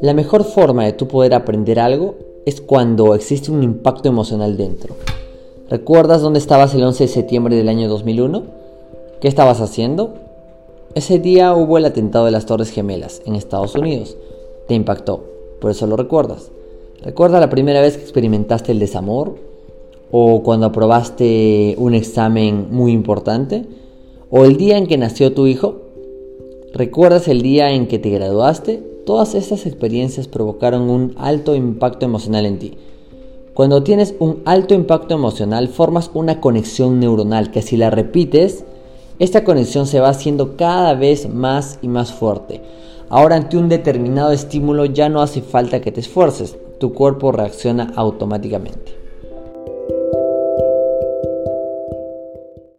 La mejor forma de tú poder aprender algo es cuando existe un impacto emocional dentro. ¿Recuerdas dónde estabas el 11 de septiembre del año 2001? ¿Qué estabas haciendo? Ese día hubo el atentado de las Torres Gemelas en Estados Unidos. Te impactó, por eso lo recuerdas. ¿Recuerda la primera vez que experimentaste el desamor? ¿O cuando aprobaste un examen muy importante? ¿O el día en que nació tu hijo? ¿Recuerdas el día en que te graduaste? Todas estas experiencias provocaron un alto impacto emocional en ti. Cuando tienes un alto impacto emocional formas una conexión neuronal que si la repites, esta conexión se va haciendo cada vez más y más fuerte. Ahora ante un determinado estímulo ya no hace falta que te esfuerces, tu cuerpo reacciona automáticamente.